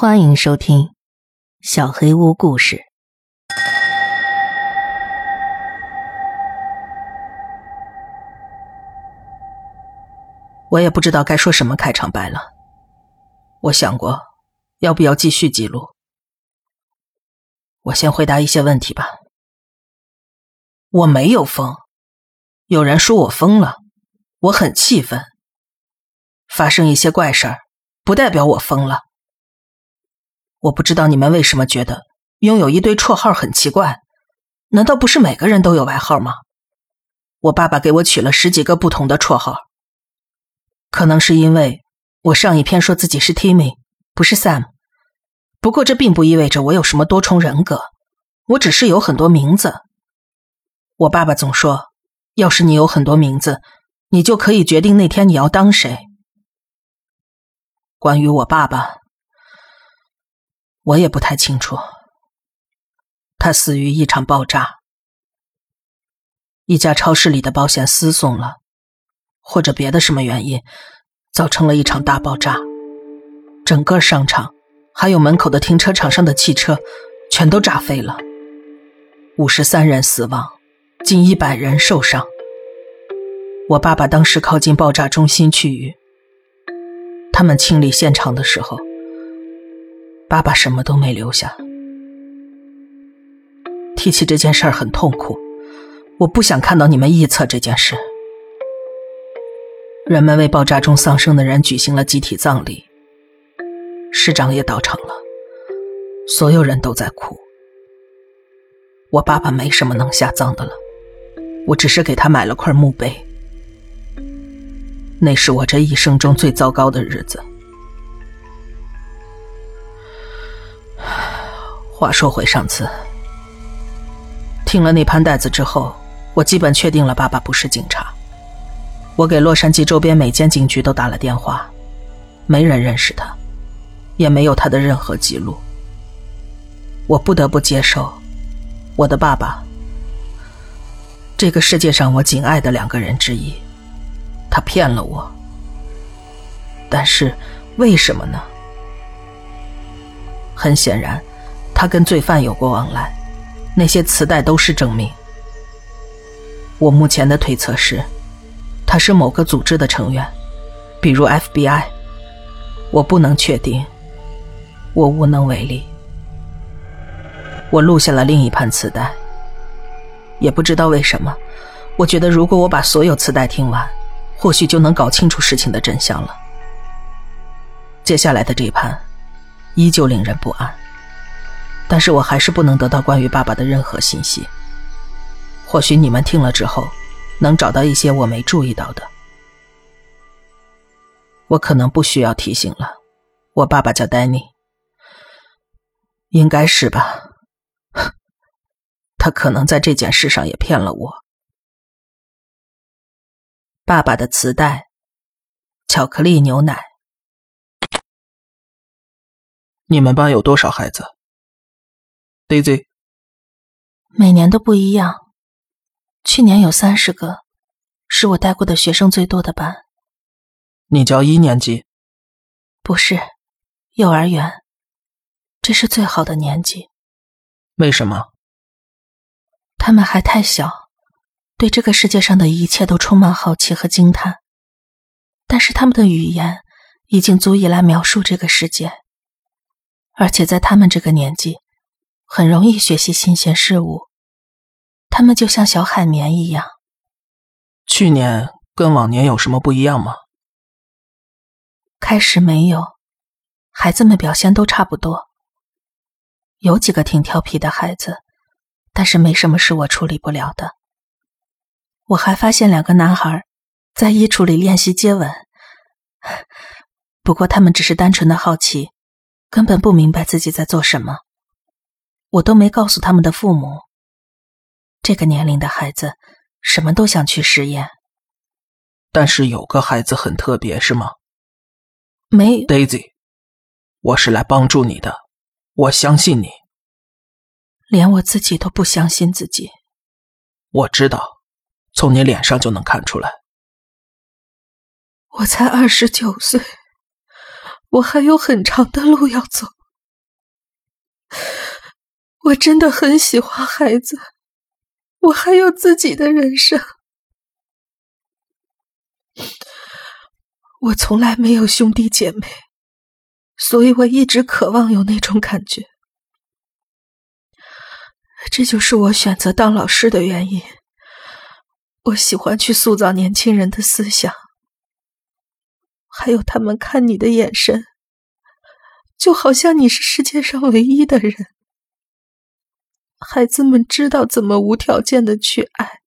欢迎收听《小黑屋故事》。我也不知道该说什么开场白了。我想过，要不要继续记录？我先回答一些问题吧。我没有疯，有人说我疯了，我很气愤。发生一些怪事儿，不代表我疯了。我不知道你们为什么觉得拥有一堆绰号很奇怪？难道不是每个人都有外号吗？我爸爸给我取了十几个不同的绰号，可能是因为我上一篇说自己是 Timmy，不是 Sam。不过这并不意味着我有什么多重人格，我只是有很多名字。我爸爸总说，要是你有很多名字，你就可以决定那天你要当谁。关于我爸爸。我也不太清楚，他死于一场爆炸。一家超市里的保险丝松了，或者别的什么原因，造成了一场大爆炸。整个商场，还有门口的停车场上的汽车，全都炸飞了。五十三人死亡，近一百人受伤。我爸爸当时靠近爆炸中心区域，他们清理现场的时候。爸爸什么都没留下。提起这件事儿很痛苦，我不想看到你们臆测这件事。人们为爆炸中丧生的人举行了集体葬礼，市长也到场了，所有人都在哭。我爸爸没什么能下葬的了，我只是给他买了块墓碑。那是我这一生中最糟糕的日子。话说回上次，听了那盘带子之后，我基本确定了爸爸不是警察。我给洛杉矶周边每间警局都打了电话，没人认识他，也没有他的任何记录。我不得不接受，我的爸爸，这个世界上我仅爱的两个人之一，他骗了我。但是为什么呢？很显然。他跟罪犯有过往来，那些磁带都是证明。我目前的推测是，他是某个组织的成员，比如 FBI。我不能确定，我无能为力。我录下了另一盘磁带，也不知道为什么，我觉得如果我把所有磁带听完，或许就能搞清楚事情的真相了。接下来的这盘，依旧令人不安。但是我还是不能得到关于爸爸的任何信息。或许你们听了之后，能找到一些我没注意到的。我可能不需要提醒了，我爸爸叫丹尼，应该是吧？他可能在这件事上也骗了我。爸爸的磁带，巧克力牛奶。你们班有多少孩子？Daisy，每年都不一样。去年有三十个，是我带过的学生最多的班。你教一年级？不是，幼儿园。这是最好的年纪。为什么？他们还太小，对这个世界上的一切都充满好奇和惊叹。但是他们的语言已经足以来描述这个世界，而且在他们这个年纪。很容易学习新鲜事物，他们就像小海绵一样。去年跟往年有什么不一样吗？开始没有，孩子们表现都差不多。有几个挺调皮的孩子，但是没什么是我处理不了的。我还发现两个男孩在衣橱里练习接吻，不过他们只是单纯的好奇，根本不明白自己在做什么。我都没告诉他们的父母。这个年龄的孩子，什么都想去实验。但是有个孩子很特别，是吗？没，Daisy，我是来帮助你的，我相信你。连我自己都不相信自己。我知道，从你脸上就能看出来。我才二十九岁，我还有很长的路要走。我真的很喜欢孩子，我还有自己的人生。我从来没有兄弟姐妹，所以我一直渴望有那种感觉。这就是我选择当老师的原因。我喜欢去塑造年轻人的思想，还有他们看你的眼神，就好像你是世界上唯一的人。孩子们知道怎么无条件的去爱。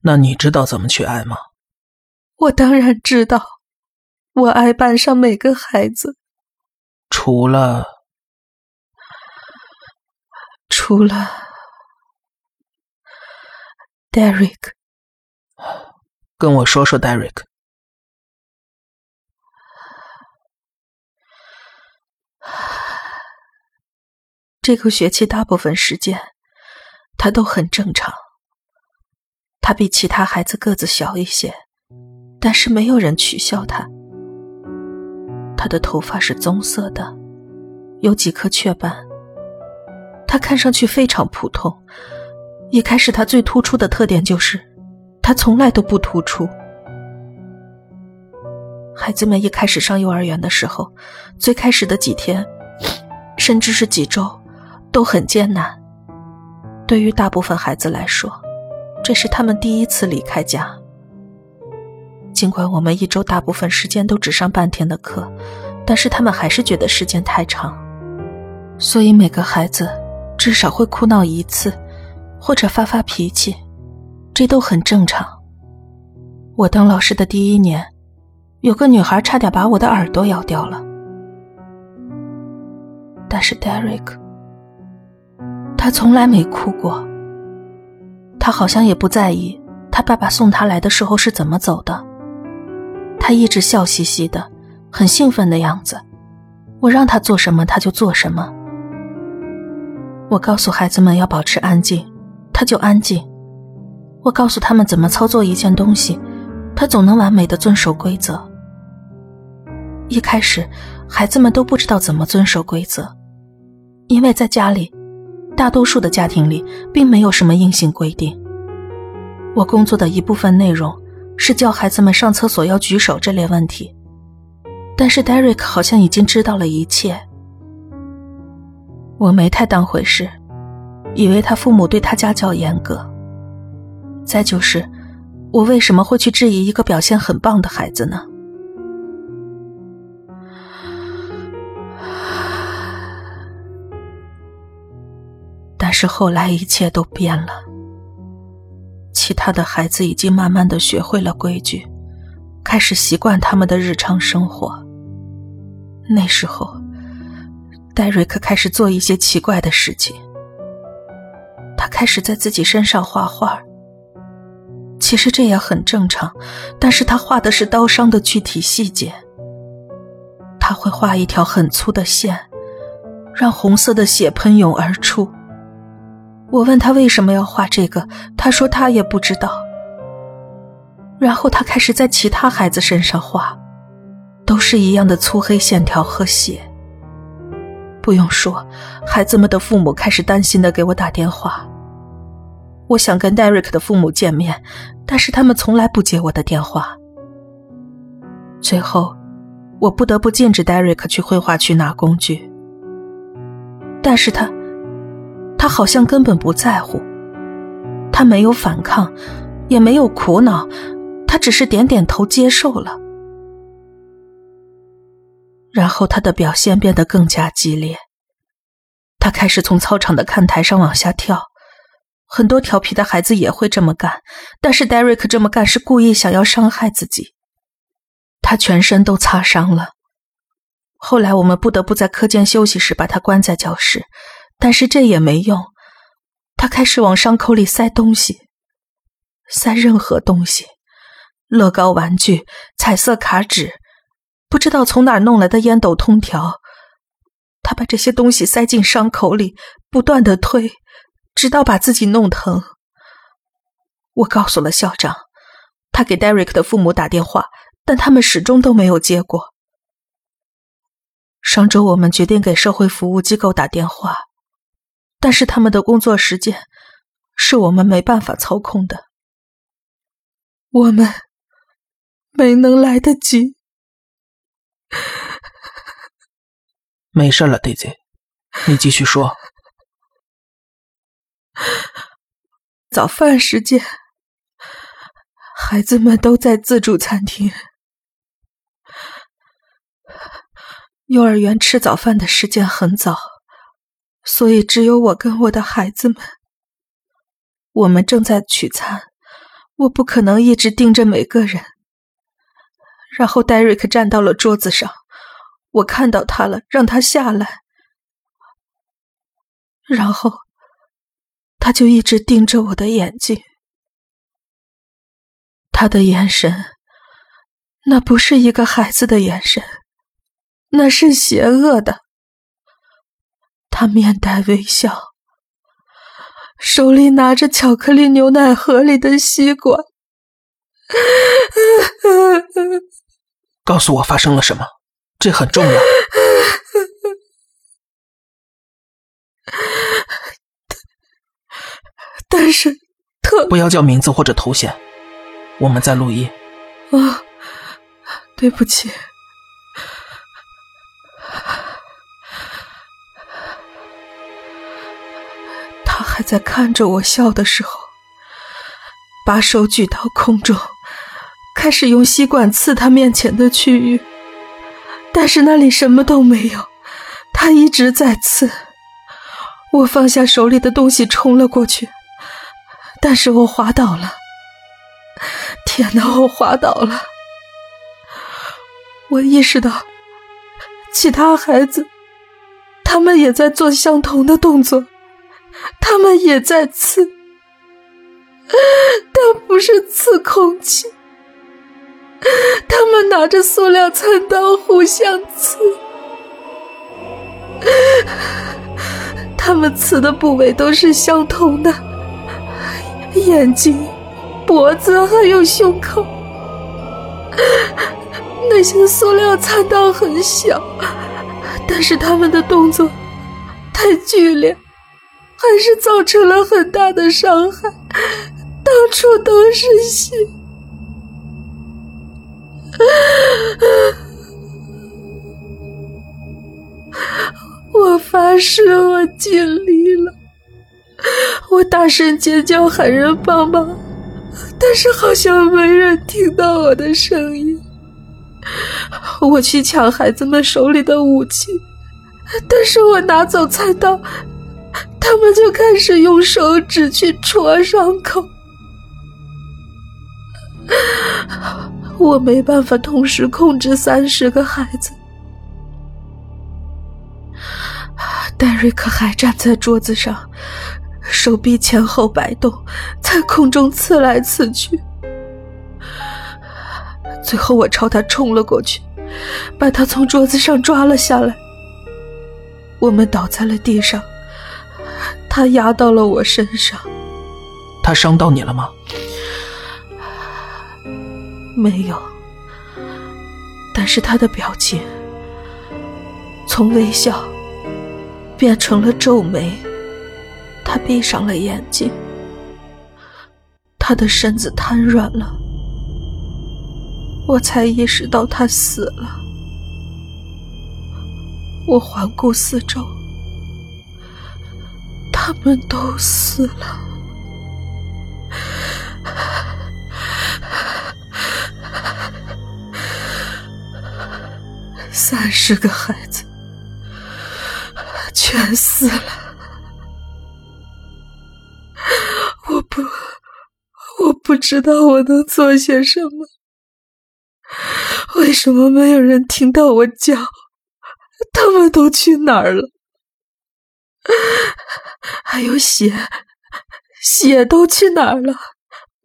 那你知道怎么去爱吗？我当然知道，我爱班上每个孩子，除了除了 Derek。跟我说说，Derek。这个学期大部分时间，他都很正常。他比其他孩子个子小一些，但是没有人取笑他。他的头发是棕色的，有几颗雀斑。他看上去非常普通。一开始，他最突出的特点就是，他从来都不突出。孩子们一开始上幼儿园的时候，最开始的几天，甚至是几周。都很艰难。对于大部分孩子来说，这是他们第一次离开家。尽管我们一周大部分时间都只上半天的课，但是他们还是觉得时间太长。所以每个孩子至少会哭闹一次，或者发发脾气，这都很正常。我当老师的第一年，有个女孩差点把我的耳朵咬掉了，但是 Derek。他从来没哭过，他好像也不在意他爸爸送他来的时候是怎么走的。他一直笑嘻嘻的，很兴奋的样子。我让他做什么他就做什么。我告诉孩子们要保持安静，他就安静。我告诉他们怎么操作一件东西，他总能完美的遵守规则。一开始，孩子们都不知道怎么遵守规则，因为在家里。大多数的家庭里并没有什么硬性规定。我工作的一部分内容是教孩子们上厕所要举手这类问题，但是 Derek 好像已经知道了一切。我没太当回事，以为他父母对他家教严格。再就是，我为什么会去质疑一个表现很棒的孩子呢？是后来一切都变了，其他的孩子已经慢慢的学会了规矩，开始习惯他们的日常生活。那时候，戴瑞克开始做一些奇怪的事情，他开始在自己身上画画。其实这也很正常，但是他画的是刀伤的具体细节。他会画一条很粗的线，让红色的血喷涌而出。我问他为什么要画这个，他说他也不知道。然后他开始在其他孩子身上画，都是一样的粗黑线条和血。不用说，孩子们的父母开始担心的给我打电话。我想跟 Derek 的父母见面，但是他们从来不接我的电话。最后，我不得不禁止 Derek 去绘画区拿工具，但是他。他好像根本不在乎，他没有反抗，也没有苦恼，他只是点点头接受了。然后他的表现变得更加激烈，他开始从操场的看台上往下跳。很多调皮的孩子也会这么干，但是 Derek 这么干是故意想要伤害自己。他全身都擦伤了。后来我们不得不在课间休息时把他关在教室。但是这也没用，他开始往伤口里塞东西，塞任何东西，乐高玩具、彩色卡纸，不知道从哪儿弄来的烟斗、通条，他把这些东西塞进伤口里，不断的推，直到把自己弄疼。我告诉了校长，他给 Derek 的父母打电话，但他们始终都没有接过。上周我们决定给社会服务机构打电话。但是他们的工作时间是我们没办法操控的，我们没能来得及。没事了，Daisy，你继续说。早饭时间，孩子们都在自助餐厅。幼儿园吃早饭的时间很早，所以只有我跟我的孩子们。我们正在取餐，我不可能一直盯着每个人。然后戴瑞克站到了桌子上，我看到他了，让他下来。然后他就一直盯着我的眼睛，他的眼神，那不是一个孩子的眼神。那是邪恶的。他面带微笑，手里拿着巧克力牛奶盒里的吸管。告诉我发生了什么，这很重要。但是，特不要叫名字或者头衔，我们在录音。啊，对不起。他还在看着我笑的时候，把手举到空中，开始用吸管刺他面前的区域，但是那里什么都没有。他一直在刺。我放下手里的东西冲了过去，但是我滑倒了。天哪，我滑倒了！我意识到，其他孩子，他们也在做相同的动作。他们也在刺，但不是刺空气。他们拿着塑料餐刀互相刺，他们刺的部位都是相同的：眼睛、脖子还有胸口。那些塑料餐刀很小，但是他们的动作太剧烈。还是造成了很大的伤害，到处都是血。我发誓，我尽力了。我大声尖叫，喊人帮忙，但是好像没人听到我的声音。我去抢孩子们手里的武器，但是我拿走菜刀。他们就开始用手指去戳伤口，我没办法同时控制三十个孩子。戴瑞克还站在桌子上，手臂前后摆动，在空中刺来刺去。最后，我朝他冲了过去，把他从桌子上抓了下来。我们倒在了地上。他压到了我身上，他伤到你了吗？没有，但是他的表情从微笑变成了皱眉，他闭上了眼睛，他的身子瘫软了，我才意识到他死了。我环顾四周。他们都死了，三十个孩子全死了。我不，我不知道我能做些什么。为什么没有人听到我叫？他们都去哪儿了？还有血，血都去哪儿了？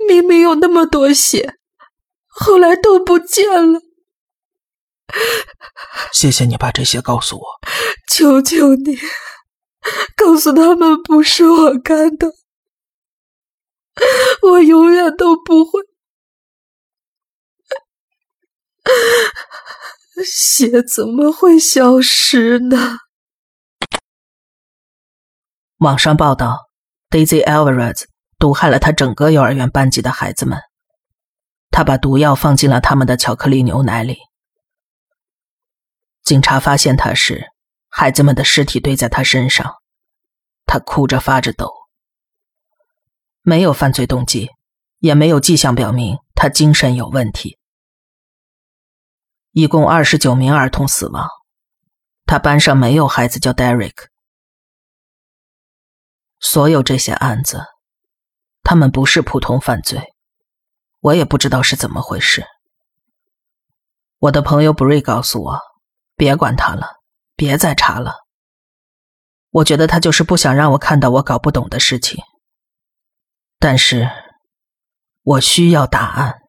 明明有那么多血，后来都不见了。谢谢你把这些告诉我。求求你，告诉他们不是我干的。我永远都不会。血怎么会消失呢？网上报道，Daisy Alvarez 毒害了他整个幼儿园班级的孩子们。他把毒药放进了他们的巧克力牛奶里。警察发现他时，孩子们的尸体堆在他身上，他哭着发着抖。没有犯罪动机，也没有迹象表明他精神有问题。一共二十九名儿童死亡，他班上没有孩子叫 Derek。所有这些案子，他们不是普通犯罪，我也不知道是怎么回事。我的朋友布瑞告诉我，别管他了，别再查了。我觉得他就是不想让我看到我搞不懂的事情。但是，我需要答案。